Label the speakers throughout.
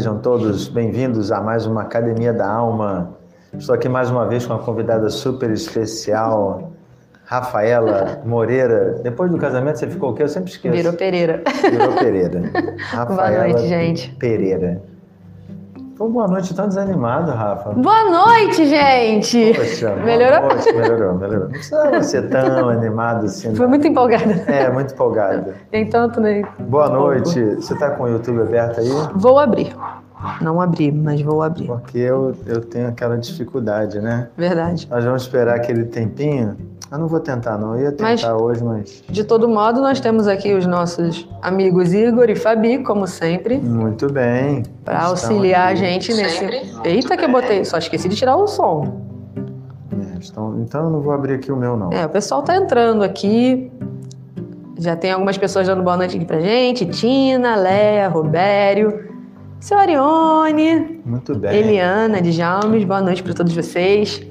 Speaker 1: Sejam todos bem-vindos a mais uma Academia da Alma. Estou aqui mais uma vez com uma convidada super especial, Rafaela Moreira. Depois do casamento você ficou o quê? Eu sempre esqueço.
Speaker 2: Virou Pereira.
Speaker 1: Virou Pereira. Rafaela
Speaker 2: Boa noite, gente.
Speaker 1: Pereira. Pô, boa noite, tão desanimado, Rafa.
Speaker 2: Boa noite, gente!
Speaker 1: Poxa, boa
Speaker 2: Melhorou?
Speaker 1: noite, melhorou, melhorou. Não precisava ser tão animado assim.
Speaker 2: Foi
Speaker 1: não.
Speaker 2: muito empolgada.
Speaker 1: É, muito empolgado.
Speaker 2: Tem tanto, né?
Speaker 1: Boa noite. Você está com o YouTube aberto aí?
Speaker 2: Vou abrir. Não abri, mas vou abrir.
Speaker 1: Porque eu, eu tenho aquela dificuldade, né?
Speaker 2: Verdade.
Speaker 1: Nós vamos esperar aquele tempinho. Eu não vou tentar, não. Eu ia tentar
Speaker 2: Mas-
Speaker 1: hoje, mas.
Speaker 2: De todo modo, nós temos aqui os nossos amigos Igor e Fabi, como sempre,
Speaker 1: Muito bem.
Speaker 2: para auxiliar a
Speaker 1: aqui.
Speaker 2: gente nesse. Eita, que eu botei. Só esqueci de tirar o som.
Speaker 1: É, estão... Então eu não vou abrir aqui o meu, não.
Speaker 2: É, o pessoal tá entrando aqui. Já tem algumas pessoas dando boa noite aqui pra gente. Tina, Léa, Robério, seu Arione,
Speaker 1: Muito bem.
Speaker 2: Eliana, Djalmes, boa noite para todos vocês.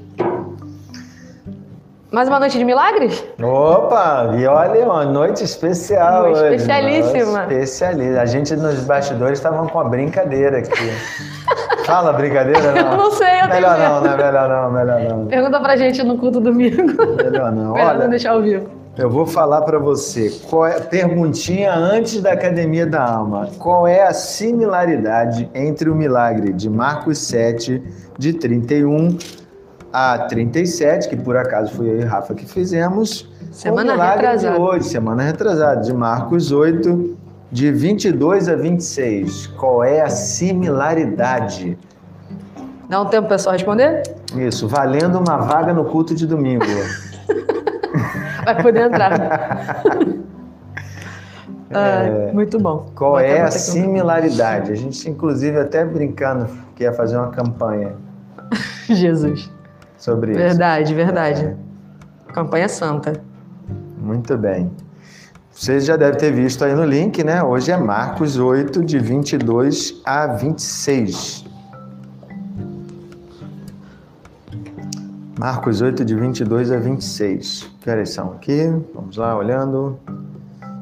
Speaker 2: Mais uma noite de milagres?
Speaker 1: Opa! E olha, uma noite especial
Speaker 2: Uma
Speaker 1: hoje.
Speaker 2: especialíssima.
Speaker 1: Nossa, Especialíssima. A gente nos bastidores estavam com a brincadeira aqui. Fala brincadeira,
Speaker 2: Eu
Speaker 1: não?
Speaker 2: não sei, eu tenho
Speaker 1: Melhor
Speaker 2: medo.
Speaker 1: não, né? Melhor não, melhor não.
Speaker 2: Pergunta pra gente no culto domingo.
Speaker 1: Melhor não.
Speaker 2: Melhor
Speaker 1: Olha,
Speaker 2: não deixar ao vivo.
Speaker 1: Eu vou falar para você. Qual é, perguntinha antes da Academia da Alma. Qual é a similaridade entre o milagre de Marcos 7, de 31 a 37, que por acaso foi eu e Rafa que fizemos,
Speaker 2: Semana retrasada.
Speaker 1: de hoje, semana retrasada, de Marcos 8, de 22 a 26. Qual é a similaridade?
Speaker 2: Dá um tempo pro pessoal responder?
Speaker 1: Isso, valendo uma vaga no culto de domingo.
Speaker 2: Vai poder entrar. Ah, muito bom.
Speaker 1: É. Qual é a similaridade? A gente, inclusive, até brincando que ia fazer uma campanha
Speaker 2: Jesus.
Speaker 1: Sobre isso.
Speaker 2: Verdade, verdade. Campanha santa.
Speaker 1: Muito bem. Vocês já devem ter visto aí no link, né? Hoje é Marcos 8, de 22 a 26. Marcos 8, de 22 a 26. Que horas são aqui? Vamos lá, olhando.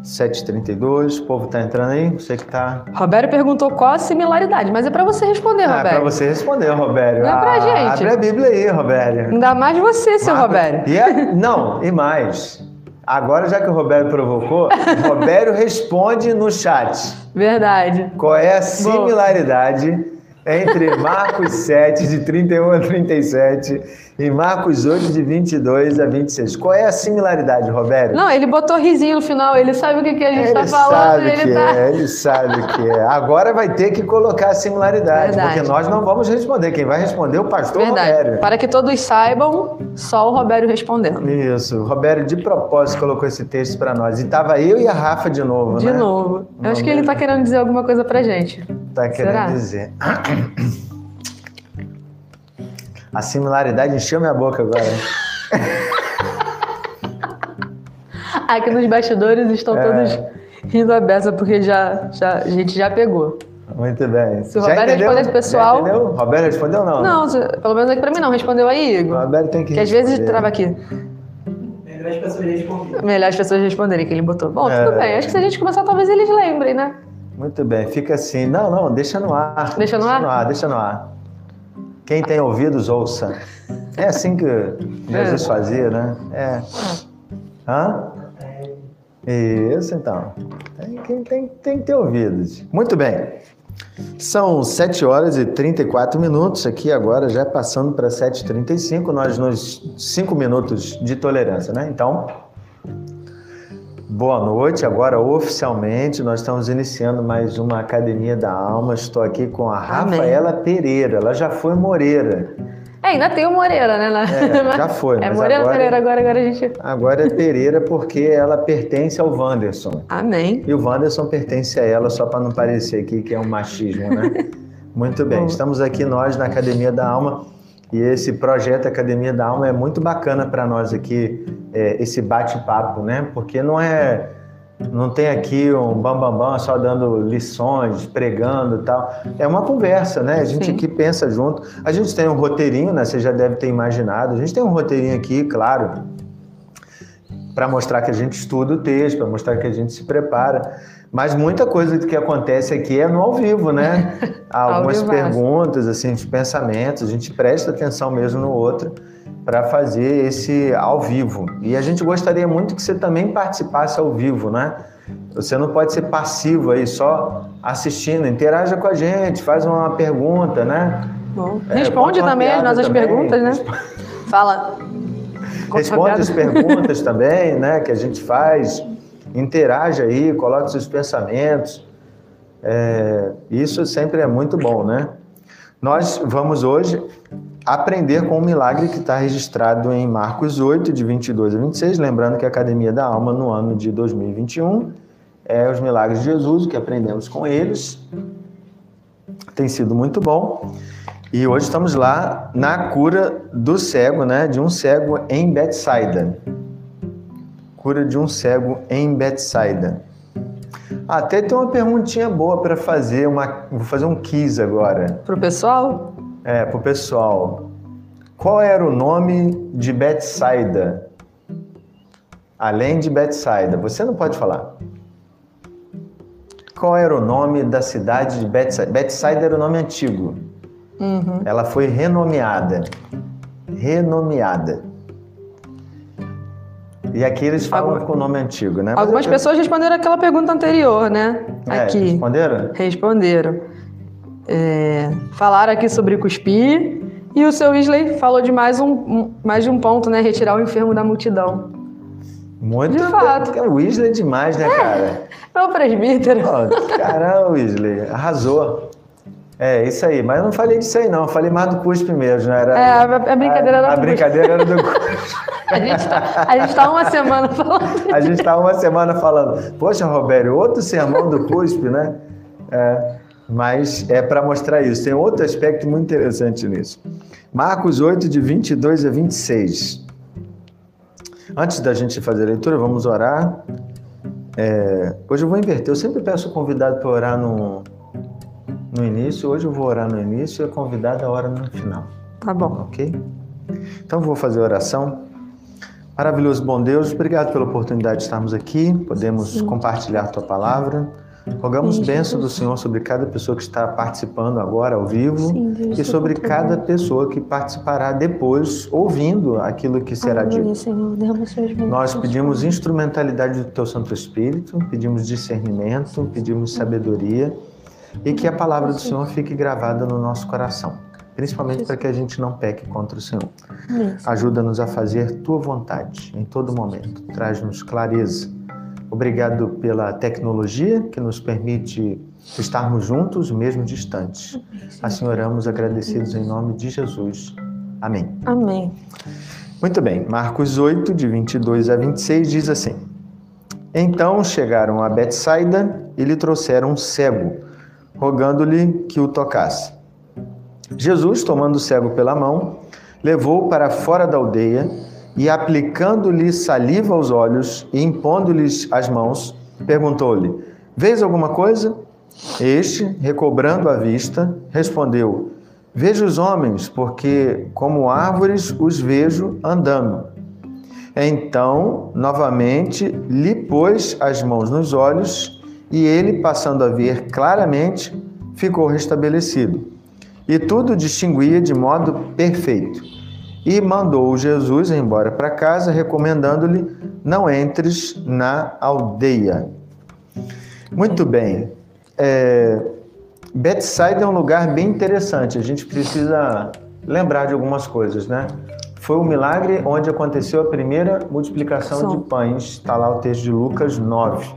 Speaker 1: 7h32. O povo tá entrando aí? Você que tá.
Speaker 2: Roberto perguntou qual a similaridade, mas é pra você responder,
Speaker 1: Ah, é pra você responder, Robério.
Speaker 2: Não é pra
Speaker 1: Ah,
Speaker 2: gente.
Speaker 1: Abre a Bíblia aí, Robério.
Speaker 2: Ainda mais você, seu
Speaker 1: Marco-
Speaker 2: Roberto.
Speaker 1: E é- não, e mais. Agora, já que o Roberto provocou, Roberto responde no chat.
Speaker 2: Verdade.
Speaker 1: Qual é a similaridade entre Marcos 7, de 31 a 37, e Marcos 8, de 22 a 26? Qual é a similaridade, Roberto?
Speaker 2: Não, ele botou risinho no final, ele sabe o que, que a gente
Speaker 1: Ele
Speaker 2: tá falando,
Speaker 1: sabe
Speaker 2: ele
Speaker 1: que
Speaker 2: tá.
Speaker 1: é, ele sabe que é. Agora vai ter que colocar a similaridade,
Speaker 2: Verdade.
Speaker 1: porque nós não vamos responder. Quem vai responder é o pastor
Speaker 2: Verdade.
Speaker 1: Roberto.
Speaker 2: Para que todos saibam, só o Roberto respondendo.
Speaker 1: Isso, o Roberto de propósito colocou esse texto para nós. E tava eu e a Rafa de novo,
Speaker 2: De
Speaker 1: né?
Speaker 2: novo. Eu acho que ele tá querendo dizer alguma coisa pra gente.
Speaker 1: Tá querendo
Speaker 2: Será?
Speaker 1: dizer. A similaridade encheu minha boca agora.
Speaker 2: Aqui nos bastidores estão
Speaker 1: É.
Speaker 2: todos rindo a beça, porque já, já, a gente já pegou.
Speaker 1: Muito bem.
Speaker 2: Se o
Speaker 1: Já
Speaker 2: Roberto
Speaker 1: entendeu?
Speaker 2: responder pro pessoal-
Speaker 1: Já entendeu? Roberto respondeu não?
Speaker 2: Não, se- pelo menos aqui pra mim não. Respondeu aí,
Speaker 1: O
Speaker 2: Igor.
Speaker 1: Roberto tem que
Speaker 2: Que às vezes
Speaker 1: responder.
Speaker 2: trava aqui.
Speaker 3: Melhor as pessoas responderem.
Speaker 2: Melhor as pessoas responderem que ele botou. Bom,
Speaker 1: É.
Speaker 2: tudo bem. Acho que se a gente começar, talvez eles lembrem, né?
Speaker 1: Muito bem, fica assim. Não, não, deixa no ar.
Speaker 2: Deixa no ar?
Speaker 1: Deixa no ar. Quem tem ouvidos, ouça. É assim que Jesus fazia, né? É. Hã? Isso, então. Tem, tem, tem, tem que ter ouvidos. Muito bem. São 7 horas e 34 minutos aqui agora, já passando para 7h35, nós nos 5 minutos de tolerância, né? Então, Boa noite, agora oficialmente nós estamos iniciando mais uma Academia da Alma. Estou aqui com a
Speaker 2: Amém.
Speaker 1: Rafaela Pereira, ela já foi Moreira.
Speaker 2: É, ainda tem o Moreira, né?
Speaker 1: É, já foi,
Speaker 2: É Moreira,
Speaker 1: agora,
Speaker 2: Pereira, agora, agora a gente.
Speaker 1: agora é Pereira porque ela pertence ao Wanderson.
Speaker 2: Amém.
Speaker 1: E o Wanderson pertence a ela, só para não parecer aqui que é um machismo, né? Muito bem,
Speaker 2: Bom.
Speaker 1: estamos aqui nós na Academia da Alma e esse projeto Academia da Alma é muito bacana para nós aqui, é, esse bate-papo, né? Porque não é. Não tem aqui um bambambam bam, bam, só dando lições, pregando e tal. É uma conversa, né? A gente
Speaker 2: Sim.
Speaker 1: aqui pensa junto. A gente tem um roteirinho, né? Você já deve ter imaginado. A gente tem um roteirinho aqui, claro, para mostrar que a gente estuda o texto, para mostrar que a gente se prepara. Mas muita coisa que acontece aqui é no ao vivo, né? Há algumas perguntas, assim, de pensamentos, a gente presta atenção mesmo no outro para fazer esse ao vivo. E a gente gostaria muito que você também participasse ao vivo, né? Você não pode ser passivo aí, só assistindo. Interaja com a gente, faz uma pergunta, né?
Speaker 2: Bom,
Speaker 1: É,
Speaker 2: responde
Speaker 1: uma
Speaker 2: também as nossas
Speaker 1: também.
Speaker 2: perguntas, né? Fala.
Speaker 1: Responde as perguntas também, né, que a gente faz. Interaja aí, coloque seus pensamentos. É, isso sempre é muito bom, né? Nós vamos hoje aprender com o milagre que está registrado em Marcos 8, de 22 a 26. Lembrando que a Academia da Alma, no ano de 2021, é os milagres de Jesus, que aprendemos com eles. Tem sido muito bom. E hoje estamos lá na cura do cego, né? De um cego em Betsaida. Cura de um cego em Betsaida. Até tem uma perguntinha boa para fazer, uma, vou fazer um quiz agora.
Speaker 2: Pro pessoal?
Speaker 1: É, pro pessoal. Qual era o nome de Betsaida? Além de Betsaida, você não pode falar. Qual era o nome da cidade de Betsaida? Betsaida era o nome antigo.
Speaker 2: Uhum.
Speaker 1: Ela foi renomeada. Renomeada. E aqui eles falam
Speaker 2: Algum-
Speaker 1: com o nome antigo, né? Mas
Speaker 2: Algumas
Speaker 1: eu-
Speaker 2: pessoas responderam aquela pergunta anterior, né?
Speaker 1: É,
Speaker 2: Aqui.
Speaker 1: Responderam?
Speaker 2: Responderam. É, falaram aqui sobre cuspir e o seu Isley falou de mais um, um- mais de um ponto, né? Retirar o enfermo da multidão.
Speaker 1: Muito
Speaker 2: De fato.
Speaker 1: O Weasley é demais, né, cara?
Speaker 2: É o presbítero.
Speaker 1: Ó, Caramba, Weasley, arrasou. É, isso aí. Mas eu não falei disso aí, não. Eu falei mais do cuspe mesmo. Né? Era,
Speaker 2: É, a- a brincadeira era
Speaker 1: a, a
Speaker 2: do cuspe.
Speaker 1: brincadeira era do cuspe.
Speaker 2: A gente tá, a gente tá uma semana falando.
Speaker 1: A gente estava uma semana falando, poxa, Robério, outro sermão do cuspe, né? É, mas é para mostrar isso. Tem outro aspecto muito interessante nisso. Marcos 8, de 22 a 26. Antes da gente fazer a leitura, vamos orar. É, hoje eu vou inverter. Eu sempre peço o convidado para orar no, no início. Hoje eu vou orar no início e a hora no final.
Speaker 2: Tá bom.
Speaker 1: Ok? Então vou fazer a oração. Maravilhoso bom Deus, obrigado pela oportunidade de estarmos aqui, podemos compartilhar tua palavra. Rogamos
Speaker 2: Sim,
Speaker 1: bênção do. Senhor sobre cada pessoa que está participando agora ao vivo
Speaker 2: Sim, Deus,
Speaker 1: e sobre cada pessoa que participará depois, ouvindo aquilo que será
Speaker 2: Aleluia,
Speaker 1: dito.
Speaker 2: Senhor.
Speaker 1: Nós pedimos instrumentalidade do Teu Santo Espírito, pedimos discernimento, pedimos sabedoria e que a palavra do Senhor fique gravada no nosso coração, principalmente para que a gente não peque contra o Senhor. Ajuda-nos a fazer tua vontade em todo momento. Traz-nos clareza. Obrigado pela tecnologia que nos permite estarmos juntos, mesmo distantes. Assim oramos agradecidos em nome de Jesus. Amém.
Speaker 2: Amém.
Speaker 1: Muito bem, Marcos 8, de 22 a 26 diz assim: Então chegaram a Betsaida e lhe trouxeram um cego, rogando-lhe que o tocasse. Jesus, tomando o cego pela mão, levou-o para fora da aldeia e, aplicando-lhe saliva aos olhos e impondo-lhes as mãos, perguntou-lhe: Vês alguma coisa? Este, recobrando a vista, respondeu: Vejo os homens, porque como árvores os vejo andando. Então, novamente, lhe pôs as mãos nos olhos e ele, passando a ver claramente, ficou restabelecido. E tudo distinguia de modo perfeito. E mandou Jesus embora para casa, recomendando-lhe: Não entres na aldeia. Muito bem. É, Betsaida é um lugar bem interessante. A gente precisa lembrar de algumas coisas, né? Foi o milagre onde aconteceu a primeira multiplicação de pães. Está lá o texto de Lucas 9.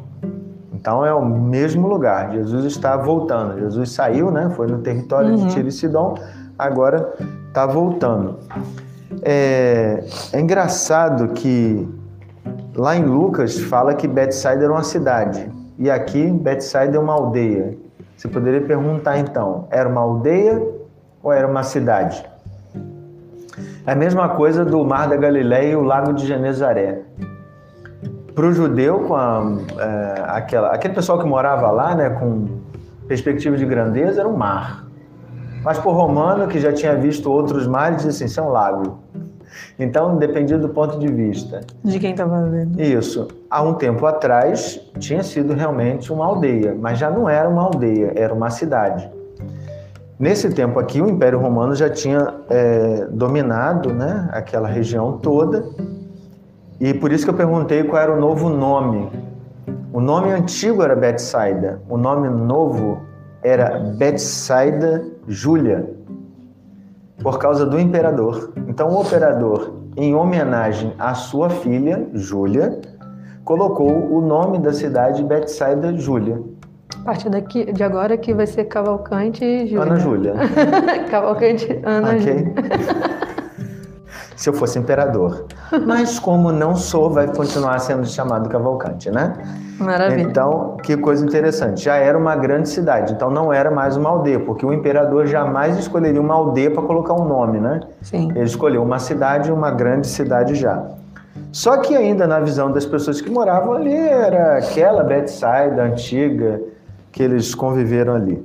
Speaker 1: Então é o mesmo lugar. Jesus está voltando. Jesus saiu, né? Foi no território de Tiro e Sidom. Agora está voltando. É, é engraçado que lá em Lucas fala que Betsaida era uma cidade e aqui Betsaida é uma aldeia. Você poderia perguntar então, era uma aldeia ou era uma cidade? É a mesma coisa do Mar da Galileia e o Lago de Genezaré. Para o judeu, com a, é, aquela, aquele pessoal que morava lá, né, com perspectiva de grandeza, era um mar. Mas para o romano, que já tinha visto outros mares, assim, isso é um lago. Então, dependia do ponto de vista.
Speaker 2: De quem estava vendo.
Speaker 1: Isso. Há um tempo atrás, tinha sido realmente uma aldeia, mas já não era uma aldeia, era uma cidade. Nesse tempo aqui, o Império Romano já tinha é, dominado né, aquela região toda, e por isso que eu perguntei qual era o novo nome. O nome antigo era Betsaida, o nome novo era Betsaida Júlia, por causa do imperador. Então, o imperador, em homenagem à sua filha, Júlia, colocou o nome da cidade Betsaida Júlia.
Speaker 2: A partir daqui, de agora que vai ser Cavalcante Júlia.
Speaker 1: Ana Júlia.
Speaker 2: Cavalcante Ana
Speaker 1: Ok?
Speaker 2: Júlia.
Speaker 1: Se eu fosse imperador. Mas como não sou, vai continuar sendo chamado Cavalcante, né?
Speaker 2: Maravilha.
Speaker 1: Então, que coisa interessante. Já era uma grande cidade, então não era mais uma aldeia, porque o imperador jamais escolheria uma aldeia para colocar um nome, né?
Speaker 2: Sim.
Speaker 1: Ele escolheu uma cidade, uma grande cidade já. Só que ainda na visão das pessoas que moravam ali era aquela Betsaida antiga que eles conviveram ali.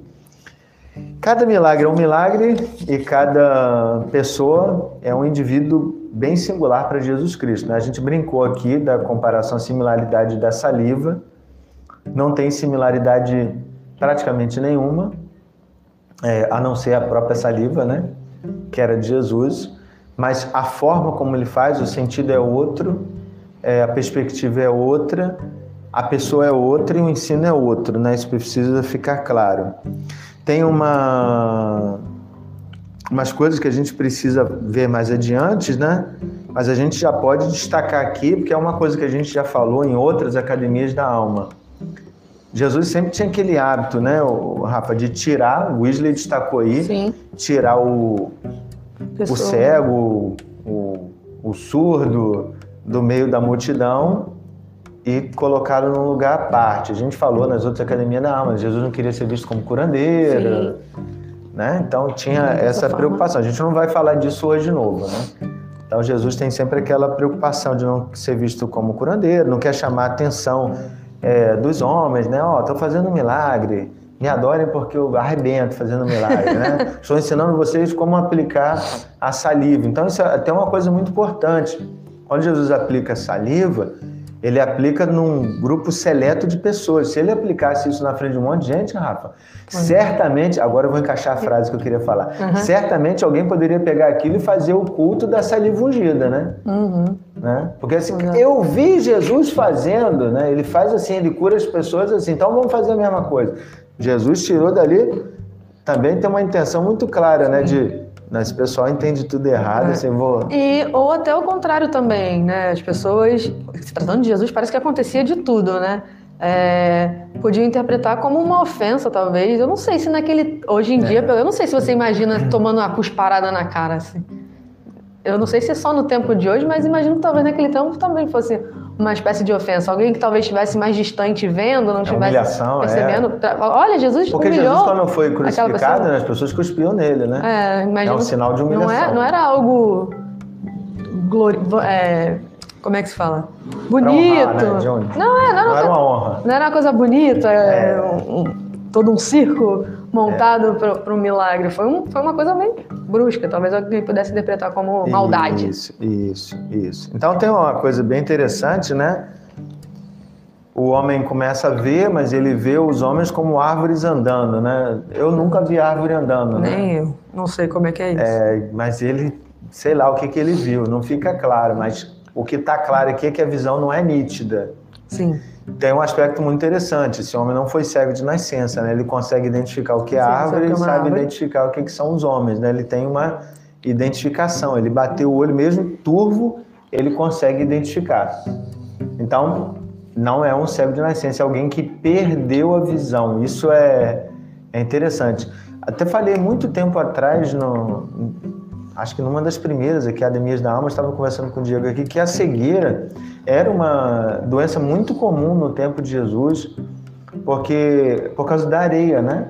Speaker 1: Cada milagre é um milagre e cada pessoa é um indivíduo bem singular para Jesus Cristo. né? A gente brincou aqui da comparação, similaridade da saliva. Não tem similaridade praticamente nenhuma, é, a não ser a própria saliva, né? Que era de Jesus. Mas a forma como ele faz, o sentido é outro, é, a perspectiva é outra, a pessoa é outra e o ensino é outro, né? Isso precisa ficar claro. Tem uma umas coisas que a gente precisa ver mais adiante, né? Mas a gente já pode destacar aqui, porque é uma coisa que a gente já falou em outras academias da alma. Jesus sempre tinha aquele hábito, né, o Rafa, de tirar, o Wesley destacou aí,
Speaker 2: Sim.
Speaker 1: tirar o, o cego, o, o surdo do meio da multidão e colocá-lo num lugar à parte. A gente falou nas outras academias da alma, Jesus não queria ser visto como curandeiro, né? Então tinha essa preocupação. A gente não vai falar disso hoje de novo, né? Então Jesus tem sempre aquela preocupação de não ser visto como curandeiro, não quer chamar a atenção é, dos homens, né? Ó, estou fazendo um milagre, me adorem porque eu arrebento fazendo milagre, né? Estou ensinando vocês como aplicar a saliva. Então isso é até uma coisa muito importante. Quando Jesus aplica a saliva, ele aplica num grupo seleto de pessoas. Se ele aplicasse isso na frente de um monte de gente, Rafa, certamente, agora eu vou encaixar a frase que eu queria falar. Certamente alguém poderia pegar aquilo e fazer o culto da saliva ungida, né?
Speaker 2: Uhum.
Speaker 1: né? Porque assim, eu vi Jesus fazendo, né? Ele faz assim, ele cura as pessoas assim, então vamos fazer a mesma coisa. Jesus tirou dali, também tem uma intenção muito clara, né? De, né, esse pessoal entende tudo errado,
Speaker 2: É.
Speaker 1: assim, vou...
Speaker 2: E, ou até o contrário também, né? As pessoas, se tratando de Jesus, parece que acontecia de tudo, né? É, podiam interpretar como uma ofensa, talvez. Eu não sei se naquele. Hoje em dia, eu não sei se você imagina tomando uma cusparada na cara, assim. Eu não sei se é só no tempo de hoje, mas imagino que talvez naquele tempo também fosse uma espécie de ofensa. Alguém que talvez estivesse mais distante vendo, não estivesse
Speaker 1: humilhação, é.
Speaker 2: percebendo. Tra- Olha, Jesus
Speaker 1: Porque
Speaker 2: humilhou
Speaker 1: Jesus, quando foi crucificado, né, as pessoas cuspiam nele, né?
Speaker 2: É, imagino
Speaker 1: É um sinal de
Speaker 2: não,
Speaker 1: humilhação.
Speaker 2: é, não era algo. Glori... é, como é que se fala? Bonito.
Speaker 1: honrar, né?
Speaker 2: Não, é, não,
Speaker 1: Não
Speaker 2: era
Speaker 1: era
Speaker 2: uma,
Speaker 1: honra.
Speaker 2: não era uma coisa bonita, é,
Speaker 1: É.
Speaker 2: um- todo um circo montado para um milagre. Foi, um, foi uma coisa bem brusca. Talvez alguém pudesse interpretar como maldade.
Speaker 1: Isso, isso, isso. Então tem uma coisa bem interessante, né? O homem começa a ver, mas ele vê os homens como árvores andando, né? Eu nunca vi árvore andando, né?
Speaker 2: Nem eu. Não sei como é que é isso.
Speaker 1: É, mas ele, sei lá o que, que ele viu, não fica claro, mas o que está claro aqui é que a visão não é nítida.
Speaker 2: Sim.
Speaker 1: Tem um aspecto muito interessante. Esse homem não foi cego de nascença, né? Ele consegue identificar o que é árvore
Speaker 2: que é uma
Speaker 1: sabe
Speaker 2: árvore.
Speaker 1: identificar o que, que são os homens, né? Ele tem uma identificação. Ele bateu o olho mesmo turvo, ele consegue identificar. Então, não é um cego de nascença, é alguém que perdeu a visão. Isso é, é interessante. Até falei muito tempo atrás, no, acho que numa das primeiras aqui, Academias da Alma, estava conversando com o Diego aqui, que a cegueira era uma doença muito comum no tempo de Jesus, porque por causa da areia, né?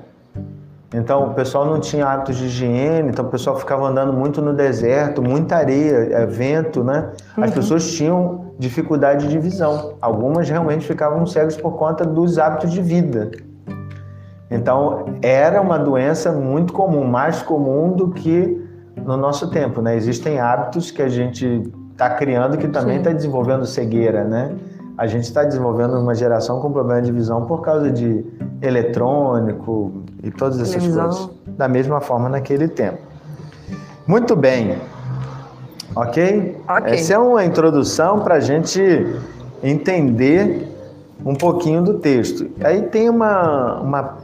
Speaker 1: Então o pessoal não tinha hábitos de higiene, então o pessoal ficava andando muito no deserto, muita areia, é, vento, né? As pessoas tinham dificuldade de visão. Algumas realmente ficavam cegas por conta dos hábitos de vida. Então era uma doença muito comum, mais comum do que no nosso tempo, né? Existem hábitos que a gente está criando que também está desenvolvendo cegueira, né? A gente está desenvolvendo uma geração com problema de visão por causa de eletrônico e todas essas
Speaker 2: Televisão.
Speaker 1: coisas. Da mesma forma naquele tempo. Muito bem. Ok?
Speaker 2: Ok.
Speaker 1: Essa é uma introdução para a gente entender um pouquinho do texto. Aí tem uma, uma,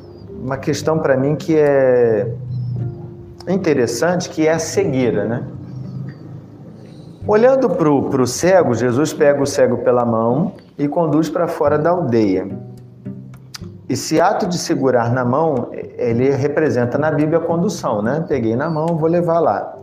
Speaker 1: uma questão para mim que é interessante, que é a cegueira, né? Olhando para o cego, Jesus pega o cego pela mão e conduz para fora da aldeia. Esse ato de segurar na mão, ele representa na Bíblia a condução, né? Peguei na mão, vou levar lá.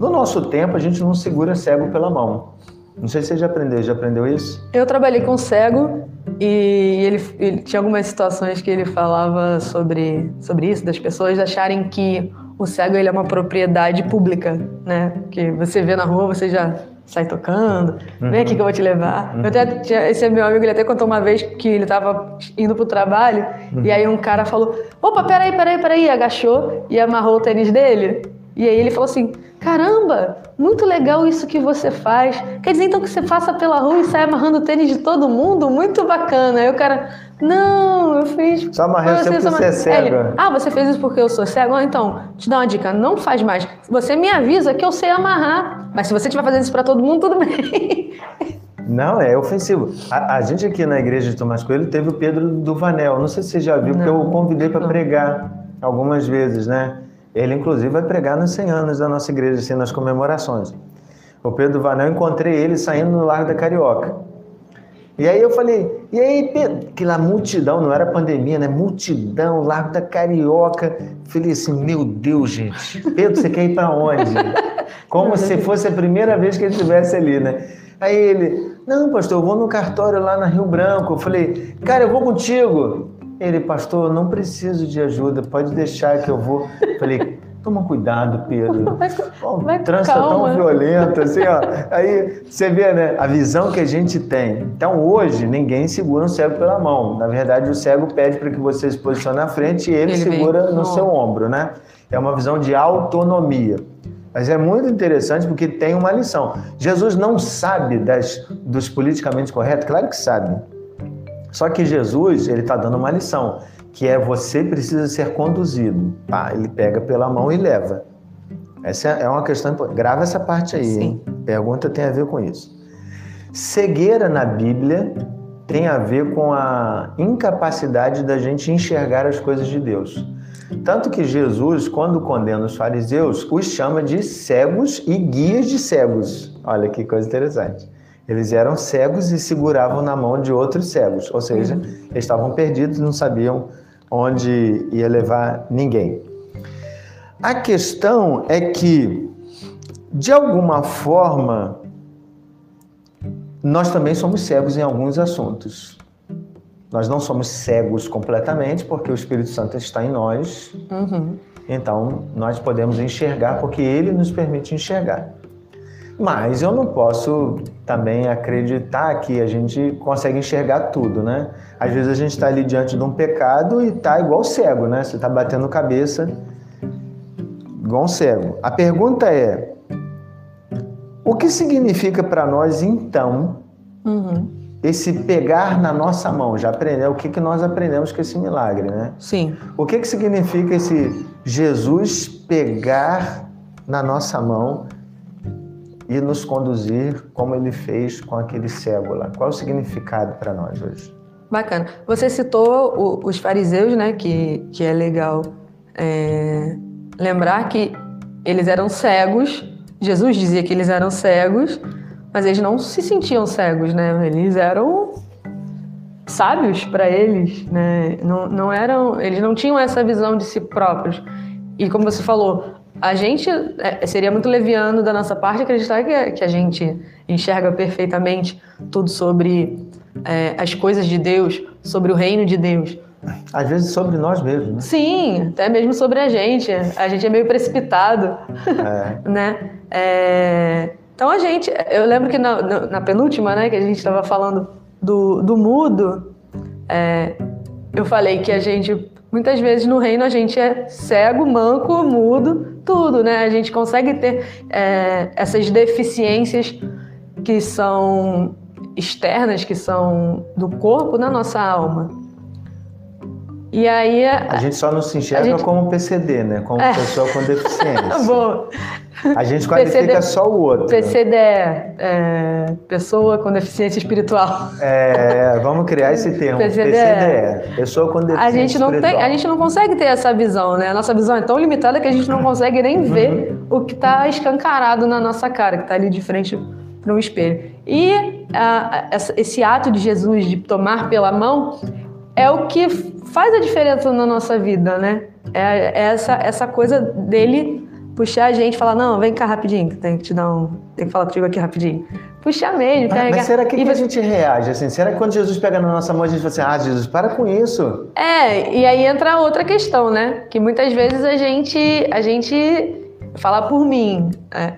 Speaker 1: No nosso tempo, a gente não segura cego pela mão. Não sei se você já aprendeu, já aprendeu isso?
Speaker 2: Eu trabalhei com cego e ele, ele tinha algumas situações que ele falava sobre, sobre isso, das pessoas acharem que o cego ele é uma propriedade pública, né? Que você vê na rua, você já sai tocando, vem aqui que eu vou te levar. Eu até, tinha- esse meu amigo, ele até contou uma vez que ele estava indo pro trabalho e aí um cara falou, opa, peraí, peraí, peraí, agachou e amarrou o tênis dele. E aí ele falou assim, caramba, muito legal isso que você faz. Quer dizer então que você passa pela rua e sai amarrando o tênis de todo mundo? Muito bacana. Aí o cara, não, eu fiz...
Speaker 1: Só amarrei
Speaker 2: Foi
Speaker 1: você porque você é cego.
Speaker 2: ele, ah, você fez isso porque eu sou cego? Ah, então, te dá uma dica, não faz mais. Você me avisa que eu sei amarrar. Mas se você estiver fazendo isso pra todo mundo, tudo bem.
Speaker 1: Não, é ofensivo. A, a gente aqui na igreja de Tomás Coelho teve o Pedro do Vanel. Não sei se você já viu, porque eu o convidei para
Speaker 2: não.
Speaker 1: pregar algumas vezes, né? Ele, inclusive, vai pregar nos 100 anos da nossa igreja, assim, nas comemorações. O Pedro Vanel, encontrei ele saindo no Largo da Carioca. E aí eu falei, e aí, Pedro? Aquela multidão, não era pandemia, né? Multidão, Largo da Carioca. Falei assim, meu Deus, gente. Pedro, você quer ir para onde? Como se fosse a primeira vez que ele estivesse ali, né? Aí ele, não, pastor, eu vou no cartório lá na Rio Branco. Eu falei, cara, eu vou contigo. Ele, pastor, não preciso de ajuda, pode deixar que eu vou. Falei, toma cuidado, Pedro. Pô,
Speaker 2: vai
Speaker 1: o trânsito é tão
Speaker 2: calma.
Speaker 1: violento, assim, ó. Aí você vê, né, a visão que a gente tem. Então, hoje, ninguém segura um cego pela mão. Na verdade, o cego pede para que você se posicione na frente e ele,
Speaker 2: Ele vem
Speaker 1: segura no
Speaker 2: no
Speaker 1: seu ombro, né? É uma visão de autonomia. Mas é muito interessante porque tem uma lição. Jesus não sabe das, dos politicamente corretos? Claro que sabe. Só que Jesus, ele está dando uma lição, que é você precisa ser conduzido. Pá, ele pega pela mão e leva. Essa é uma questão importante. Grava essa parte aí,
Speaker 2: Sim.
Speaker 1: hein? Pergunta tem a ver com isso. Cegueira na Bíblia tem a ver com a incapacidade da gente enxergar as coisas de Deus. Tanto que Jesus, quando condena os fariseus, os chama de cegos e guias de cegos. Olha que coisa interessante. Eles eram cegos e seguravam na mão de outros cegos, ou seja, eles estavam perdidos, não sabiam onde ia levar ninguém. A questão é que, de alguma forma, nós também somos cegos em alguns assuntos. Nós não somos cegos completamente, porque o Espírito Santo está em nós,
Speaker 2: Uhum.
Speaker 1: então nós podemos enxergar porque ele nos permite enxergar. Mas eu não posso também acreditar que a gente consegue enxergar tudo, né? Às vezes a gente está ali diante de um pecado e tá igual cego, né? Você está batendo cabeça igual um cego. A pergunta é: o que significa para nós então
Speaker 2: Uhum.
Speaker 1: esse pegar na nossa mão? Já aprendeu o que, que nós aprendemos com esse milagre, né?
Speaker 2: Sim.
Speaker 1: O que, que significa esse Jesus pegar na nossa mão e nos conduzir como ele fez com aquele cego lá? Qual o significado para nós hoje?
Speaker 2: Bacana. Você citou o- os fariseus, né? Que, que é legal é, lembrar que eles eram cegos. Jesus dizia que eles eram cegos, mas eles não se sentiam cegos, né? Eles eram sábios para eles, né? Não, não eram, eles não tinham essa visão de si próprios. E como você falou, a gente é, seria muito leviano da nossa parte acreditar que, que a gente enxerga perfeitamente tudo sobre é, as coisas de Deus, sobre o reino de Deus.
Speaker 1: Às vezes sobre nós mesmos, né?
Speaker 2: Sim, até mesmo sobre a gente. A gente é meio precipitado,
Speaker 1: É.
Speaker 2: né? É, Então a gente, eu lembro que na, na- penúltima, né, que a gente estava falando do, do mudo, é, eu falei que a gente Muitas vezes no reino a gente é cego, manco, mudo, tudo, né? A gente consegue ter é, essas deficiências que são externas, que são do corpo na nossa alma. E aí.
Speaker 1: A gente só não se enxerga
Speaker 2: gente-
Speaker 1: como PCD, né? Como
Speaker 2: É.
Speaker 1: pessoa com deficiência.
Speaker 2: Bom,
Speaker 1: A gente qualifica
Speaker 2: PCD
Speaker 1: só o outro.
Speaker 2: PCD é pessoa com deficiência espiritual.
Speaker 1: É, vamos criar esse termo.
Speaker 2: PCD.
Speaker 1: PCD. Pessoa com deficiência
Speaker 2: A gente, não tem,
Speaker 1: espiritual.
Speaker 2: a gente não consegue ter essa visão, né? A nossa visão é tão limitada que a gente não consegue nem ver o que está escancarado na nossa cara, que está ali de frente para um espelho. E a- essa- esse ato de Jesus de tomar pela mão é o que faz a diferença na nossa vida, né? É, é essa, essa coisa dele puxar a gente falar, não, vem cá rapidinho, que tem que te dar um. Tem que falar contigo aqui rapidinho. Puxar mesmo,
Speaker 1: Mas,
Speaker 2: carregar.
Speaker 1: mas será que,
Speaker 2: E
Speaker 1: que a gente reage assim? Será que quando Jesus pega na nossa mão a gente fala assim, ah, Jesus, para com isso?
Speaker 2: É, e aí entra outra questão, né? Que muitas vezes a gente, a gente falar por mim. é, é,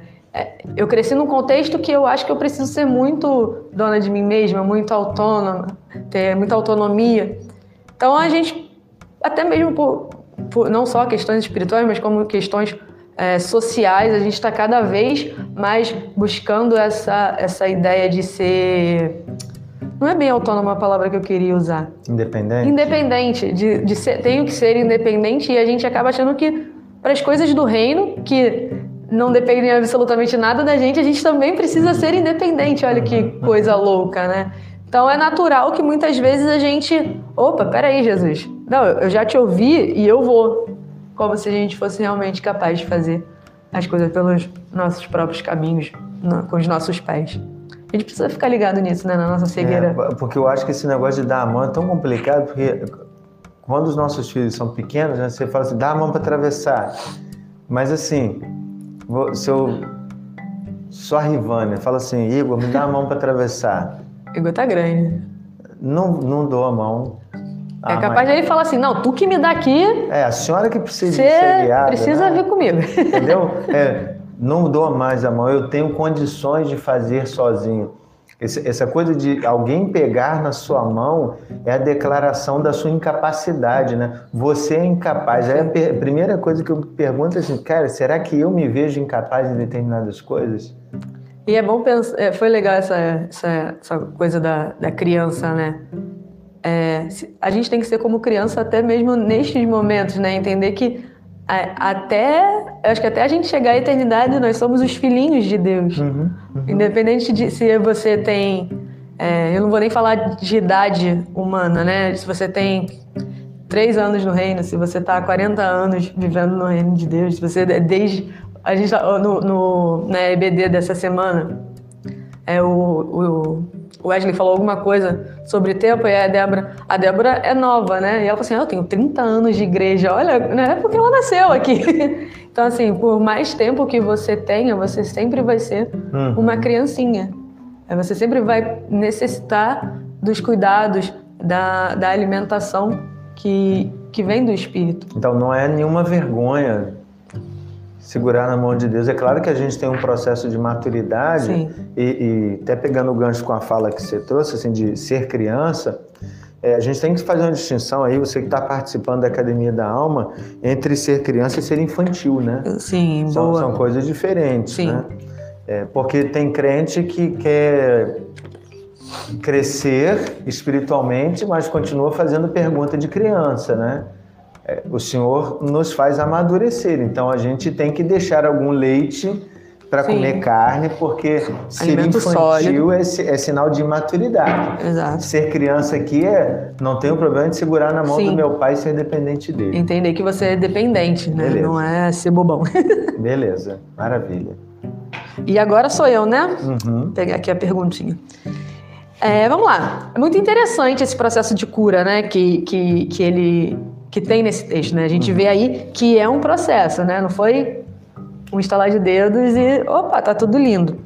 Speaker 2: eu cresci num contexto que eu acho que eu preciso ser muito dona de mim mesma, muito autônoma, ter muita autonomia. Então a gente, até mesmo por, por não só questões espirituais, mas como questões é, sociais, a gente está cada vez mais buscando essa, essa ideia de ser. Não é bem autônoma a palavra que eu queria usar.
Speaker 1: Independente?
Speaker 2: Independente, de, de ser, tenho que ser independente e a gente acaba achando que para as coisas do reino, que não dependem absolutamente nada da gente, a gente também precisa ser independente. Olha que coisa louca, né? Então é natural que muitas vezes a gente. Opa, peraí, Jesus. Não, eu já te ouvi e eu vou. Como se a gente fosse realmente capaz de fazer as coisas pelos nossos próprios caminhos, com os nossos pés. A gente precisa ficar ligado nisso, né? Na nossa cegueira.
Speaker 1: É, porque eu acho que esse negócio de dar a mão é tão complicado, porque quando os nossos filhos são pequenos, né, você fala assim, dá a mão para atravessar. Mas assim, vou- se eu sou a Rivânia, fala assim, Igor, me dá a mão para atravessar.
Speaker 2: Ego tá grande.
Speaker 1: Não, não dou a mão.
Speaker 2: É
Speaker 1: Ah,
Speaker 2: capaz de ele falar assim, não, tu que me dá aqui,
Speaker 1: É, a senhora que precisa ser guiada,
Speaker 2: precisa
Speaker 1: né?
Speaker 2: vir comigo.
Speaker 1: Entendeu? É, não dou mais a mão, eu tenho condições de fazer sozinho. Esse- essa coisa de alguém pegar na sua mão é a declaração da sua incapacidade, né? Você é incapaz. A primeira coisa que eu pergunto é assim, cara, será que eu me vejo incapaz em determinadas coisas?
Speaker 2: E é bom pensar, é, foi legal essa, essa, essa coisa da, da criança, né? É, a gente tem que ser como criança até mesmo nestes momentos, né? Entender que a- até, eu acho que até a gente chegar à eternidade, nós somos os filhinhos de Deus.
Speaker 1: Uhum.
Speaker 2: Independente de se você tem. é, eu não vou nem falar de idade humana, né? Se você tem três anos no reino, se você está há 40 anos vivendo no reino de Deus, se você desde. A gente tá no, no, na EBD dessa semana, é, o, o o Wesley falou alguma coisa sobre tempo e a Débora. A Débora é nova, né? E ela falou assim: "Ah, Eu tenho 30 anos de igreja. Olha, não é porque ela nasceu aqui. Então, assim, por mais tempo que você tenha, você sempre vai ser
Speaker 1: Uhum.
Speaker 2: uma criancinha. Aí Você sempre vai necessitar dos cuidados, da, da alimentação que, que vem do Espírito.
Speaker 1: Então não é nenhuma vergonha segurar na mão de Deus. É claro que a gente tem um processo de maturidade e, e até pegando o gancho com a fala que você trouxe, assim, de ser criança, é, a gente tem que fazer uma distinção aí, você que está participando da Academia da Alma, entre ser criança e ser infantil, né?
Speaker 2: Sim,
Speaker 1: São,
Speaker 2: boa.
Speaker 1: são coisas diferentes,
Speaker 2: Sim.
Speaker 1: né? É, porque tem crente que quer crescer espiritualmente, mas continua fazendo pergunta de criança, né? É, o Senhor nos faz amadurecer, então a gente tem que deixar algum leite para comer carne, porque ser
Speaker 2: Alimento
Speaker 1: infantil é, é sinal de imaturidade.
Speaker 2: Exato.
Speaker 1: Ser criança aqui é não tem o problema de segurar na mão
Speaker 2: Sim.
Speaker 1: do meu pai e ser dependente dele.
Speaker 2: Entender que você é dependente, né?
Speaker 1: Beleza.
Speaker 2: Não é ser bobão.
Speaker 1: Beleza, maravilha.
Speaker 2: E agora sou eu, né?
Speaker 1: Uhum.
Speaker 2: Vou pegar aqui a perguntinha. É, vamos lá. É muito interessante esse processo de cura, né? Que, que, que ele que tem nesse texto, né? A gente vê aí que é um processo, né? Não foi um estalar de dedos e opa, tá tudo lindo.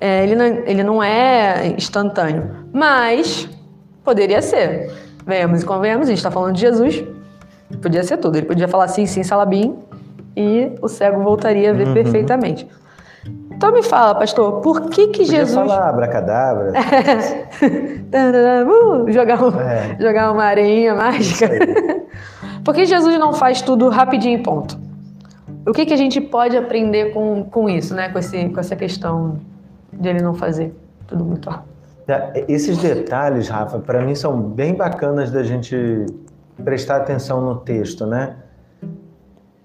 Speaker 2: É, ele, não, ele não é instantâneo, mas poderia ser. Venhamos e convenhamos, a gente está falando de Jesus, podia ser tudo. Ele podia falar sim, sim, salabim, e o cego voltaria a ver perfeitamente. Então me fala, pastor, por que que
Speaker 1: Podia
Speaker 2: Jesus...
Speaker 1: falar abracadabra.
Speaker 2: Uh, jogar, um-
Speaker 1: É.
Speaker 2: jogar uma areinha mágica. Por que Jesus não faz tudo rapidinho e ponto? O que, que a gente pode aprender com, com isso, né? Com, esse, com essa questão de ele não fazer tudo muito rápido?
Speaker 1: É, Esses detalhes, Rafa, para mim são bem bacanas da gente prestar atenção no texto, né?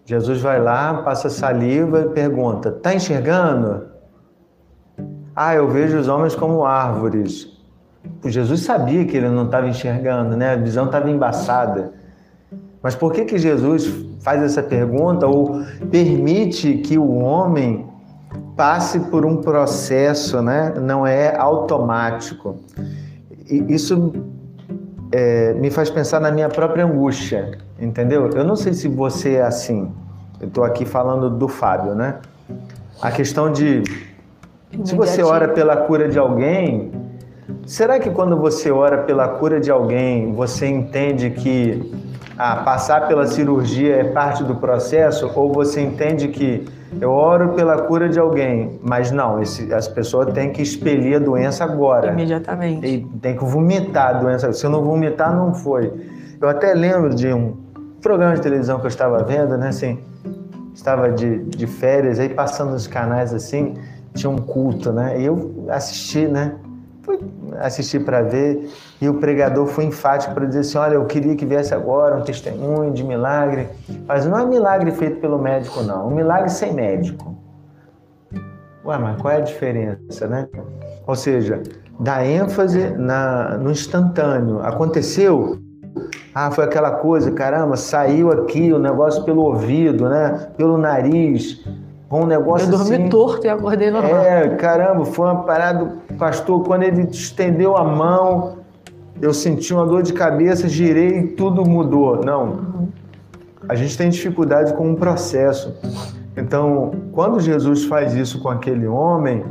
Speaker 1: Jesus vai lá, passa saliva e pergunta: Tá enxergando? Ah, eu vejo os homens como árvores. Jesus sabia que ele não estava enxergando, né? A visão estava embaçada. Mas por que que Jesus faz essa pergunta ou permite que o homem passe por um processo, né? Não é automático. E isso é, me faz pensar na minha própria angústia, entendeu? Eu não sei se você é assim. Eu estou aqui falando do Fábio, né? A questão de se você ora pela cura de alguém, será que quando você ora pela cura de alguém, você entende que ah, passar pela cirurgia é parte do processo? Ou você entende que eu oro pela cura de alguém, mas não, esse, as pessoas têm que expelir a doença agora.
Speaker 2: Imediatamente.
Speaker 1: E tem que vomitar a doença. Se eu não vomitar, não foi. Eu até lembro de um programa de televisão que eu estava vendo, né? Assim, estava de, de férias, aí passando nos canais assim, tinha um culto, né? E eu assisti, né? Fui assistir para ver e o pregador foi enfático para dizer assim: olha, eu queria que viesse agora um testemunho de milagre, mas não é milagre feito pelo médico, não, é um milagre sem médico. Ué, mas qual é a diferença, né? Ou seja, dá ênfase na, no instantâneo. Aconteceu? Ah, foi aquela coisa, caramba, saiu aqui o negócio pelo ouvido, né? Pelo nariz. Um negócio
Speaker 2: Eu dormi
Speaker 1: assim.
Speaker 2: torto e acordei normal.
Speaker 1: É, caramba, foi uma parada. Pastor, quando ele estendeu a mão, eu senti uma dor de cabeça, girei e tudo mudou. Não. A gente tem dificuldade com um processo. Então, quando Jesus faz isso com aquele homem,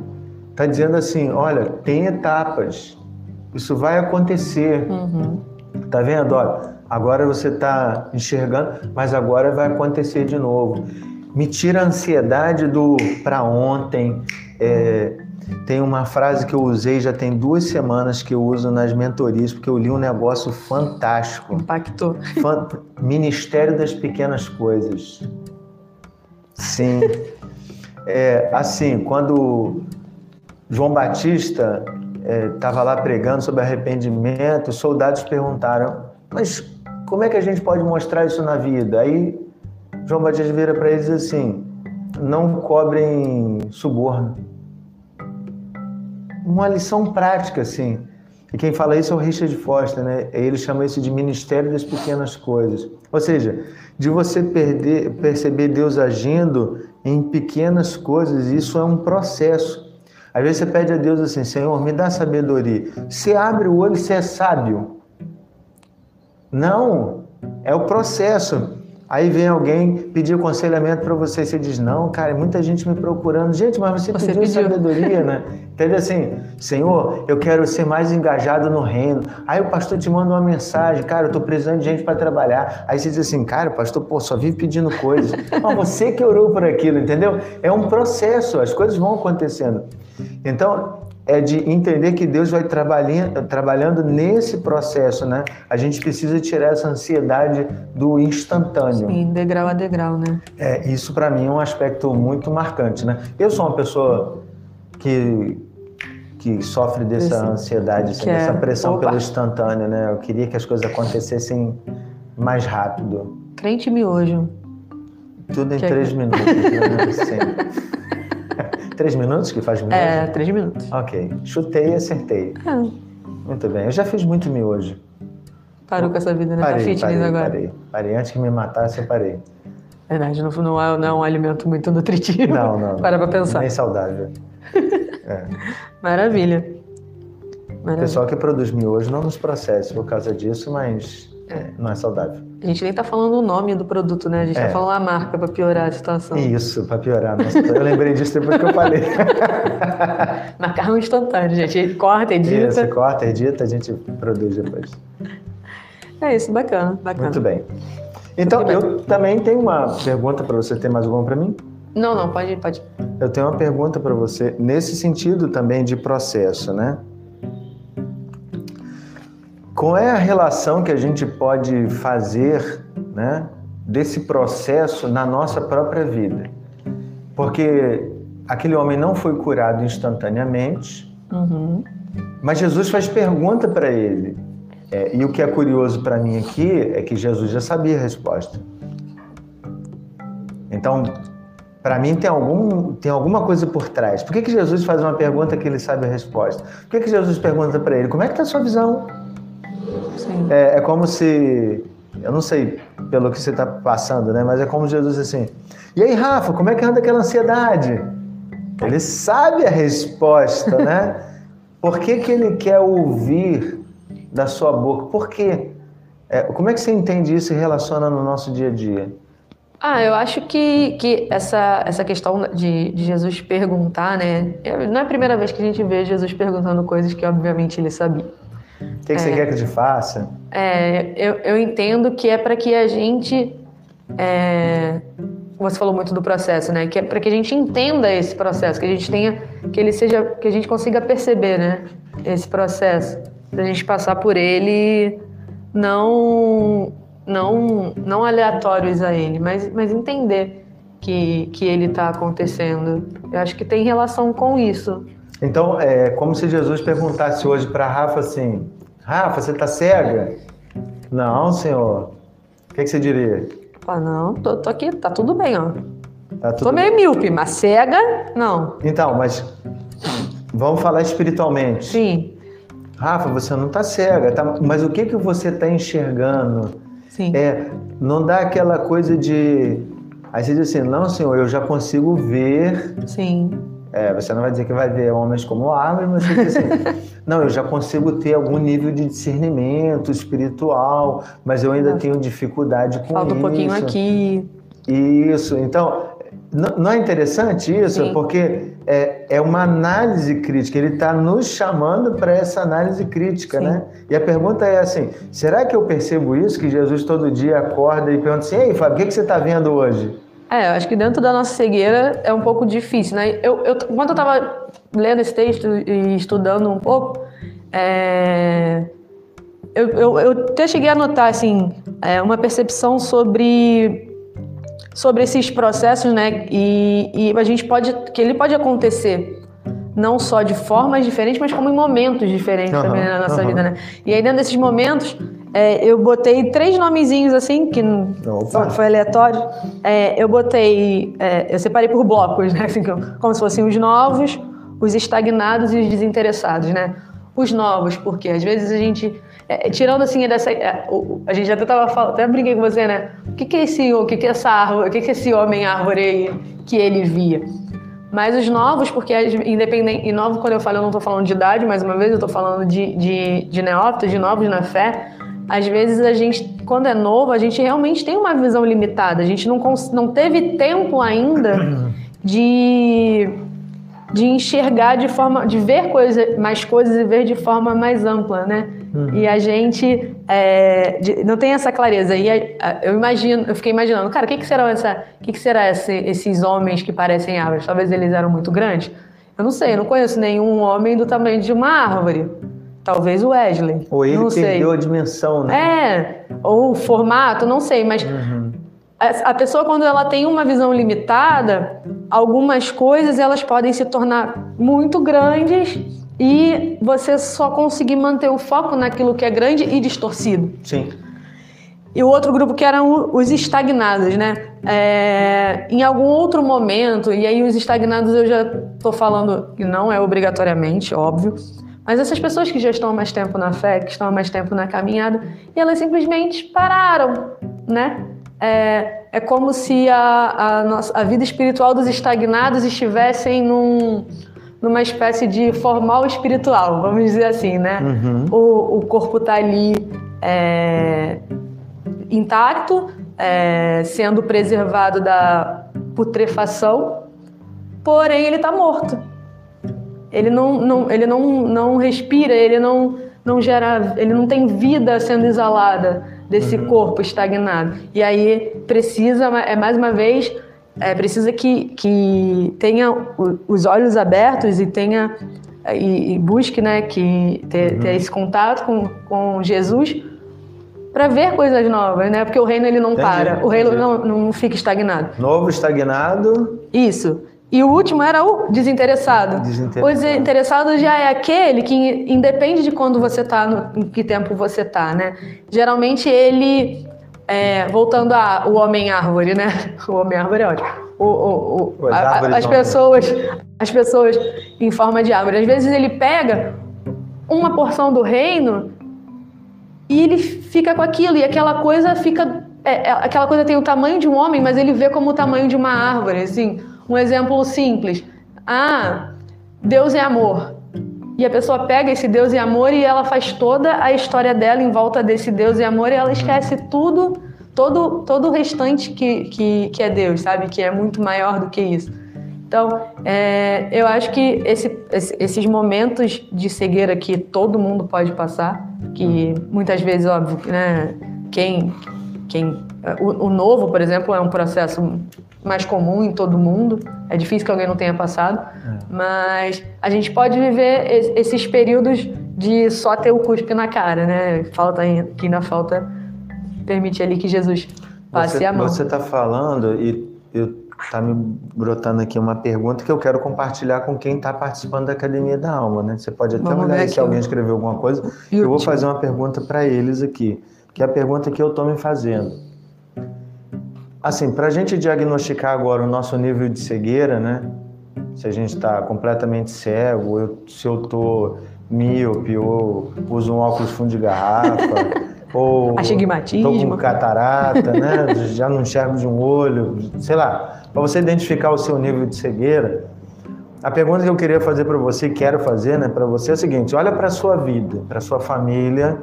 Speaker 1: está dizendo assim: olha, tem etapas. Isso vai acontecer.
Speaker 2: Uhum.
Speaker 1: Tá vendo? Olha, agora você está enxergando, mas agora vai acontecer de novo. Me tira a ansiedade do para ontem. É, tem uma frase que eu usei já tem duas semanas que eu uso nas mentorias, porque eu li um negócio fantástico.
Speaker 2: Impactou.
Speaker 1: Fan- Ministério das Pequenas Coisas. Sim. É, assim, quando João Batista estava lá pregando sobre arrependimento, os soldados perguntaram: Mas como é que a gente pode mostrar isso na vida? Aí João Batista vira para eles assim: Não cobrem suborno. Uma lição prática, assim. E quem fala isso é o Richard Foster, né? Ele chama isso de Ministério das Pequenas Coisas. Ou seja, de você perder, perceber Deus agindo em pequenas coisas, isso é um processo. Às vezes você pede a Deus assim, Senhor, me dá sabedoria. Você abre o olho você é sábio. Não, é o processo. Aí vem alguém pedir aconselhamento para você e você diz, não, cara, é muita gente me procurando. Gente, mas você,
Speaker 2: Você
Speaker 1: pediu,
Speaker 2: pediu.
Speaker 1: sabedoria, né? Entende assim, Senhor, eu quero ser mais engajado no reino. Aí o pastor te manda uma mensagem, cara, eu tô precisando de gente para trabalhar. Aí você diz assim, cara, pastor, pô, só vive pedindo coisas. mas você que orou por aquilo, entendeu? É um processo, as coisas vão acontecendo. Então, é de entender que Deus vai trabalhando, trabalhando nesse processo, né? A gente precisa tirar essa ansiedade do instantâneo.
Speaker 2: Sim, degrau a degrau, né?
Speaker 1: É, isso para mim é um aspecto muito marcante, né? Eu sou uma pessoa que que sofre dessa
Speaker 2: Esse-
Speaker 1: ansiedade, assim,
Speaker 2: que é-
Speaker 1: dessa pressão
Speaker 2: opa.
Speaker 1: pelo instantâneo, né? Eu queria que as coisas acontecessem mais rápido,
Speaker 2: Crente miojo.
Speaker 1: tudo em
Speaker 2: Que é
Speaker 1: três
Speaker 2: que-
Speaker 1: minutos, né? Sim. Três minutos que faz miojo?
Speaker 2: É, três minutos.
Speaker 1: Ok, chutei e acertei.
Speaker 2: É,
Speaker 1: Muito bem, eu já fiz muito miojo.
Speaker 2: parou com essa vida, né? tá
Speaker 1: Parei,
Speaker 2: fitness
Speaker 1: parei,
Speaker 2: agora.
Speaker 1: parei. Parei antes que me matasse, eu parei.
Speaker 2: Verdade, não, não, é, não é um alimento muito nutritivo.
Speaker 1: Não, não.
Speaker 2: Para pra pensar.
Speaker 1: Nem saudável. É.
Speaker 2: Maravilha.
Speaker 1: O
Speaker 2: Maravilha.
Speaker 1: pessoal que produz miojo não nos processa por causa disso, mas é, não é saudável.
Speaker 2: A gente nem tá falando o nome do produto, né? A gente
Speaker 1: É.
Speaker 2: tá falando a marca pra piorar a situação.
Speaker 1: Isso, para piorar. Nossa, eu lembrei disso depois que eu falei.
Speaker 2: Macarrão instantâneo, gente. Ele corta, edita.
Speaker 1: Isso, corta, edita, a gente produz depois.
Speaker 2: É isso, bacana, bacana.
Speaker 1: Muito bem. Então,
Speaker 2: Muito bem.
Speaker 1: eu também tenho uma pergunta para você. Tem mais alguma para mim?
Speaker 2: Não, não, pode, pode.
Speaker 1: Eu tenho uma pergunta para você nesse sentido também de processo, né? Qual é a relação que a gente pode fazer né, desse processo na nossa própria vida. Porque aquele homem não foi curado instantaneamente,
Speaker 2: Uhum.
Speaker 1: mas Jesus faz pergunta para ele. É, e o que é curioso para mim aqui é que Jesus já sabia a resposta. Então, para mim tem, algum, tem alguma coisa por trás. Por que, que Jesus faz uma pergunta que ele sabe a resposta? Por que, que Jesus pergunta para ele, como é que está a sua visão? É, é como se, eu não sei pelo que você está passando, né? Mas é como Jesus assim, e aí Rafa, como é que anda aquela ansiedade? Ele sabe a resposta, né? Por que, que ele quer ouvir da sua boca? Por quê? É, como é que você entende isso e relaciona no nosso dia a dia?
Speaker 2: Ah, eu acho que, que essa, essa questão de, de Jesus perguntar, né? Não é a primeira vez que a gente vê Jesus perguntando coisas que, obviamente, ele sabia.
Speaker 1: O que, que você quer que eu te faça?
Speaker 2: É, eu, eu entendo que é para que a gente. é, você falou muito do processo, né? Que é para que a gente entenda esse processo, que a gente tenha, que ele seja, que a gente consiga perceber, né? Esse processo, da gente passar por ele, não, não, não aleatórios a ele, mas, mas entender que, que ele está acontecendo. Eu acho que tem relação com isso.
Speaker 1: Então, é como se Jesus perguntasse hoje para Rafa assim: Rafa, você está cega? Não, senhor. O que, que você diria?
Speaker 2: Ah, não, tô, tô aqui, tá tudo bem, ó.
Speaker 1: Tá
Speaker 2: Tô
Speaker 1: tudo
Speaker 2: meio míope, mas cega, não.
Speaker 1: Então, mas vamos falar espiritualmente.
Speaker 2: Sim,
Speaker 1: Rafa, você não está cega, tá? mas o que, que você está enxergando?
Speaker 2: sim.
Speaker 1: É, não dá aquela coisa de. Aí você diz assim: não, senhor, eu já consigo ver.
Speaker 2: Sim,
Speaker 1: É, você não vai dizer que vai ver homens como árvores, mas você diz assim: não, eu já consigo ter algum nível de discernimento espiritual, mas eu ainda tenho dificuldade com
Speaker 2: falta um
Speaker 1: isso.
Speaker 2: pouquinho aqui.
Speaker 1: Isso, então, não é interessante isso?
Speaker 2: Sim.
Speaker 1: Porque é, é uma análise crítica, ele está nos chamando para essa análise crítica,
Speaker 2: Sim.
Speaker 1: né? E a pergunta é assim: será que eu percebo isso? Que Jesus todo dia acorda e pergunta assim: ei, Fábio, o que, que você está vendo hoje?
Speaker 2: É, eu acho que dentro da nossa cegueira é um pouco difícil, né? Eu, eu, enquanto eu tava lendo esse texto e estudando um pouco, é, eu, eu, eu até cheguei a notar, assim, é, uma percepção sobre sobre esses processos, né? E, e a gente pode que ele pode acontecer não só de formas diferentes, mas como em momentos diferentes
Speaker 1: Aham,
Speaker 2: também na nossa
Speaker 1: aham.
Speaker 2: vida, né? E aí dentro desses momentos é, eu botei três nomezinhos assim que
Speaker 1: Opa.
Speaker 2: foi, aleatório. É, eu botei, é, eu separei por blocos, né? Assim, como se fossem os novos, os estagnados e os desinteressados, né? Os novos, porque às vezes a gente, é, tirando assim dessa, é, o- o- a gente até tava falando, até brinquei com você, né? O que que é esse, o que que é essa árvore, o que que é esse homem árvore aí que ele via? Mas os novos, porque independente, e novo quando eu falo, eu não estou falando de idade, mais uma vez, eu estou falando de, de, de neófitos, de novos na fé. Às vezes a gente, quando é novo, a gente realmente tem uma visão limitada. A gente não, não teve tempo ainda de, de enxergar de forma, de ver coisa, mais coisas e ver de forma mais ampla, né? E a gente é, de- não tem essa clareza. E a- a- eu imagino, eu fiquei imaginando, cara, o que, que será essa, que, que será esse- esses homens que parecem árvores? Talvez eles eram muito grandes. Eu não sei, eu não conheço nenhum homem do tamanho de uma árvore. Talvez o Wesley.
Speaker 1: Ou ele
Speaker 2: não sei.
Speaker 1: perdeu a dimensão, né?
Speaker 2: É, ou o formato, não sei, mas a a pessoa quando ela tem uma visão limitada, algumas coisas elas podem se tornar muito grandes e você só conseguir manter o foco naquilo que é grande e distorcido.
Speaker 1: Sim.
Speaker 2: E o outro grupo que eram os estagnados, né? É, em algum outro momento, e aí os estagnados eu já tô falando que não é obrigatoriamente, óbvio, mas essas pessoas que já estão há mais tempo na fé, que estão há mais tempo na caminhada, e elas simplesmente pararam, né? É, é como se a, a, nossa, a vida espiritual dos estagnados estivessem num, numa espécie de formal espiritual, vamos dizer assim, né? O, o corpo tá ali é, intacto, é, sendo preservado da putrefação, porém ele está morto. Ele não, não, ele não, não respira, ele não, não gera, ele não tem vida sendo exalada desse corpo estagnado. E aí precisa, é mais uma vez, é, precisa que, que tenha os olhos abertos e tenha e, e busque, né, que ter, ter esse contato com, com Jesus para ver coisas novas, né? Porque o reino ele não
Speaker 1: Entendi,
Speaker 2: para, o reino não, não fica estagnado.
Speaker 1: Novo estagnado,
Speaker 2: Isso. E o último era o desinteressado.
Speaker 1: Desinteressado.
Speaker 2: O desinteressado já é aquele que independe de quando você tá, no, em que tempo você tá, né? Geralmente ele, é, voltando ao homem árvore, né? O homem árvore é ótimo. O, o, o-
Speaker 1: As
Speaker 2: a- a- as
Speaker 1: são-
Speaker 2: pessoas, as pessoas em forma de árvore. Às vezes ele pega uma porção do reino e ele fica com aquilo e aquela coisa fica é, é, aquela coisa tem o tamanho de um homem mas ele vê como o tamanho de uma árvore assim um exemplo simples. Ah Deus é amor. E a pessoa pega esse Deus e amor e ela faz toda a história dela em volta desse Deus e amor e ela esquece tudo todo todo o restante que, que, que é Deus sabe? Que é muito maior do que isso. Então, é, eu acho que esse- esse- esses momentos de cegueira que todo mundo pode passar, que muitas vezes, óbvio, né, quem, quem o, o novo, por exemplo, é um processo mais comum em todo mundo. É difícil que alguém não tenha passado, mas a gente pode viver es- esses períodos de só ter o cuspe na cara, né? Falta que ainda falta permitir ali que Jesus passe
Speaker 1: você,
Speaker 2: a mão.
Speaker 1: Você está falando e eu tá me brotando aqui uma pergunta que eu quero compartilhar com quem está participando da Academia da Alma, né? Você pode até
Speaker 2: Vamos
Speaker 1: olhar aí se alguém escreveu alguma coisa. Eu vou fazer uma pergunta para eles aqui, que é a pergunta que eu estou me fazendo. Assim, para a gente diagnosticar agora o nosso nível de cegueira, né? Se a gente está completamente cego, eu- se eu estou míope, ou uso um óculos fundo de garrafa, ou. Estou com catarata, né? Já não enxergo de um olho, sei lá. Para você identificar o seu nível de cegueira, a pergunta que eu queria fazer para você, quero fazer, né, para você é o seguinte: olha para a sua vida, para sua família,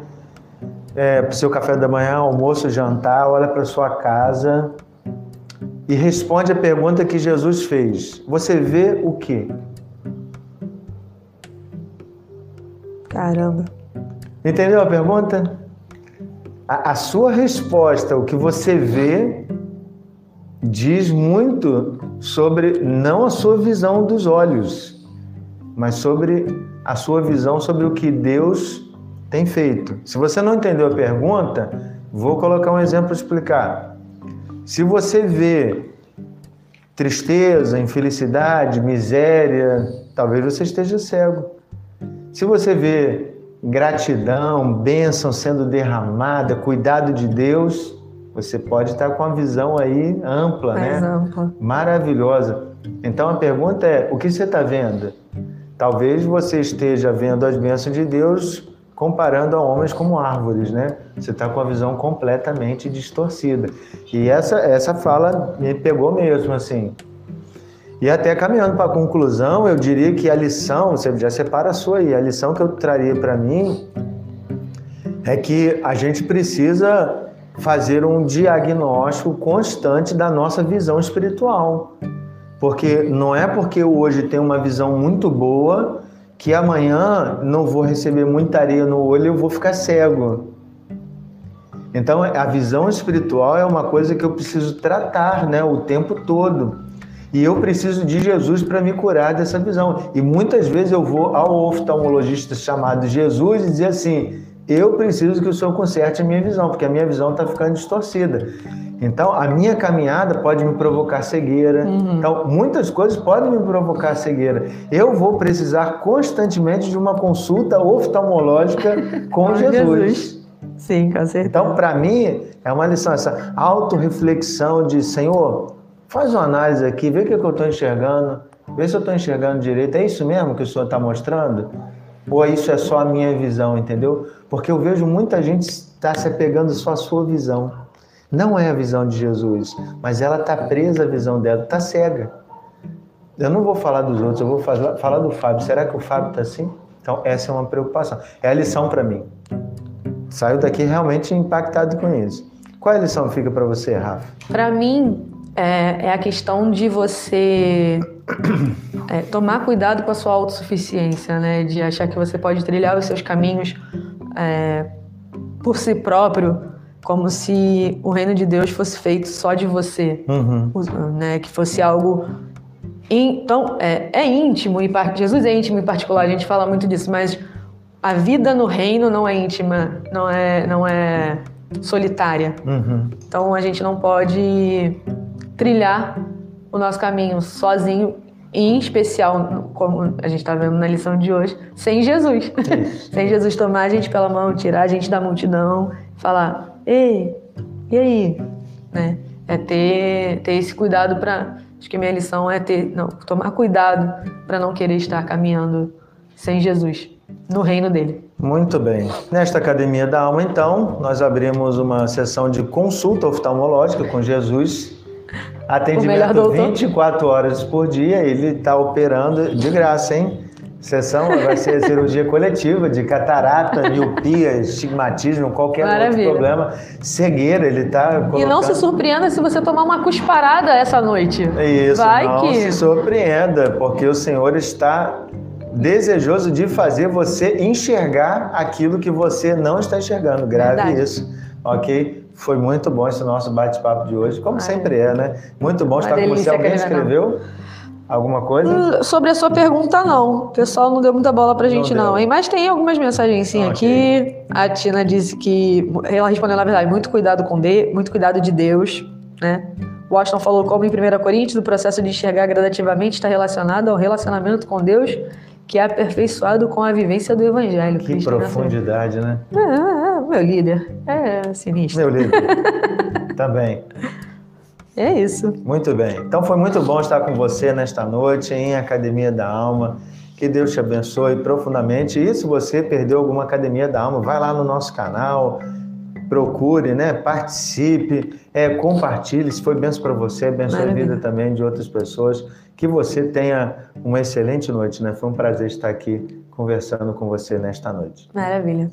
Speaker 1: para o seu café da manhã, almoço, jantar, olha para sua casa e responde a pergunta que Jesus fez. Você vê o quê?
Speaker 2: Caramba.
Speaker 1: Entendeu a pergunta? A, a sua resposta, o que você vê, diz muito sobre não a sua visão dos olhos, mas sobre a sua visão sobre o que Deus tem feito. Se você não entendeu a pergunta, vou colocar um exemplo para explicar. Se você vê tristeza, infelicidade, miséria, talvez você esteja cego. Se você vê gratidão, bênção sendo derramada, cuidado de Deus, você pode estar com a visão aí ampla,
Speaker 2: Mais
Speaker 1: né?
Speaker 2: ampla.
Speaker 1: Maravilhosa. Então a pergunta é: o que você está vendo? Talvez você esteja vendo as bênçãos de Deus comparando a homens como árvores, né? Você está com a visão completamente distorcida. E essa, essa fala me pegou mesmo, assim. E até caminhando para a conclusão, eu diria que a lição, você já separa a sua aí, a lição que eu traria para mim é que a gente precisa fazer um diagnóstico constante da nossa visão espiritual. Porque não é porque hoje tenho uma visão muito boa que amanhã não vou receber muita areia no olho e eu vou ficar cego. Então, a visão espiritual é uma coisa que eu preciso tratar né, o tempo todo. E eu preciso de Jesus para me curar dessa visão. E muitas vezes eu vou ao oftalmologista chamado Jesus e dizer assim: eu preciso que o senhor conserte a minha visão, porque a minha visão está ficando distorcida. Então, a minha caminhada pode me provocar cegueira. Então, muitas coisas podem me provocar cegueira. Eu vou precisar constantemente de uma consulta oftalmológica com Jesus.
Speaker 2: Jesus. Sim, com certeza.
Speaker 1: Então, para mim, é uma lição, essa autorreflexão de Senhor, faz uma análise aqui, vê o que, é que eu estou enxergando, vê se eu estou enxergando direito. É isso mesmo que o Senhor está mostrando? Ou isso é só a minha visão, entendeu? Porque eu vejo muita gente estar se apegando só à sua visão. Não é a visão de Jesus, mas ela está presa à visão dela, está cega. Eu não vou falar dos outros, eu vou falar, falar do Fábio. Será que o Fábio está assim? Então, essa é uma preocupação. É a lição para mim. Saio daqui realmente impactado com isso. Qual é a lição fica para você, Rafa?
Speaker 2: Para mim, é, é a questão de você é, tomar cuidado com a sua autossuficiência, né? De achar que você pode trilhar os seus caminhos é, por si próprio, como se o reino de Deus fosse feito só de você,
Speaker 1: Uhum.
Speaker 2: né? Que fosse algo então é, é íntimo e par- Jesus é íntimo em particular. A gente fala muito disso, mas a vida no reino não é íntima, não é, não é solitária.
Speaker 1: Uhum.
Speaker 2: Então a gente não pode trilhar o nosso caminho sozinho, em especial, como a gente está vendo na lição de hoje, sem Jesus. sem Jesus tomar a gente pela mão, tirar a gente da multidão, falar: ei, e aí? Né? É ter, ter esse cuidado para. Acho que minha lição é ter, não, tomar cuidado para não querer estar caminhando sem Jesus no reino dele.
Speaker 1: Muito bem. Nesta Academia da Alma, então, nós abrimos uma sessão de consulta oftalmológica com Jesus. Atendimento 24 horas por dia. Ele está operando de graça, hein? Sessão vai ser cirurgia coletiva de catarata, miopia, estigmatismo, qualquer Maravilha. outro problema. Cegueira, ele está colocando...
Speaker 2: E não se surpreenda se você tomar uma cusparada essa noite.
Speaker 1: Isso, vai não que... se surpreenda, porque o Senhor está desejoso de fazer você enxergar aquilo que você não está enxergando. Grave Verdade. isso, ok? Foi muito bom esse nosso bate-papo de hoje, como Ai. sempre é, né? Muito bom estar com você. Alguém escreveu? Alguma coisa?
Speaker 2: Hum, sobre a sua pergunta, não. O pessoal não deu muita bola pra gente, não, não hein? Mas tem algumas mensagens sim okay. aqui. A Tina disse que. Ela respondeu, na verdade, muito cuidado com de, muito cuidado de Deus, né? O Washington falou como em 1 Coríntios, o processo de enxergar gradativamente está relacionado ao relacionamento com Deus que é aperfeiçoado com a vivência do Evangelho.
Speaker 1: Que Cristo profundidade, né?
Speaker 2: É, é, meu líder. É sinistro.
Speaker 1: Meu líder. Também.
Speaker 2: É isso.
Speaker 1: Muito bem. Então foi muito bom estar com você nesta noite em Academia da Alma. Que Deus te abençoe profundamente. E se você perdeu alguma Academia da Alma, vai lá no nosso canal, procure, né? Participe, é, compartilhe. Se foi benção para você, abençoe a vida também de outras pessoas. Que você tenha uma excelente noite, né? Foi um prazer estar aqui conversando com você nesta noite.
Speaker 2: Maravilha.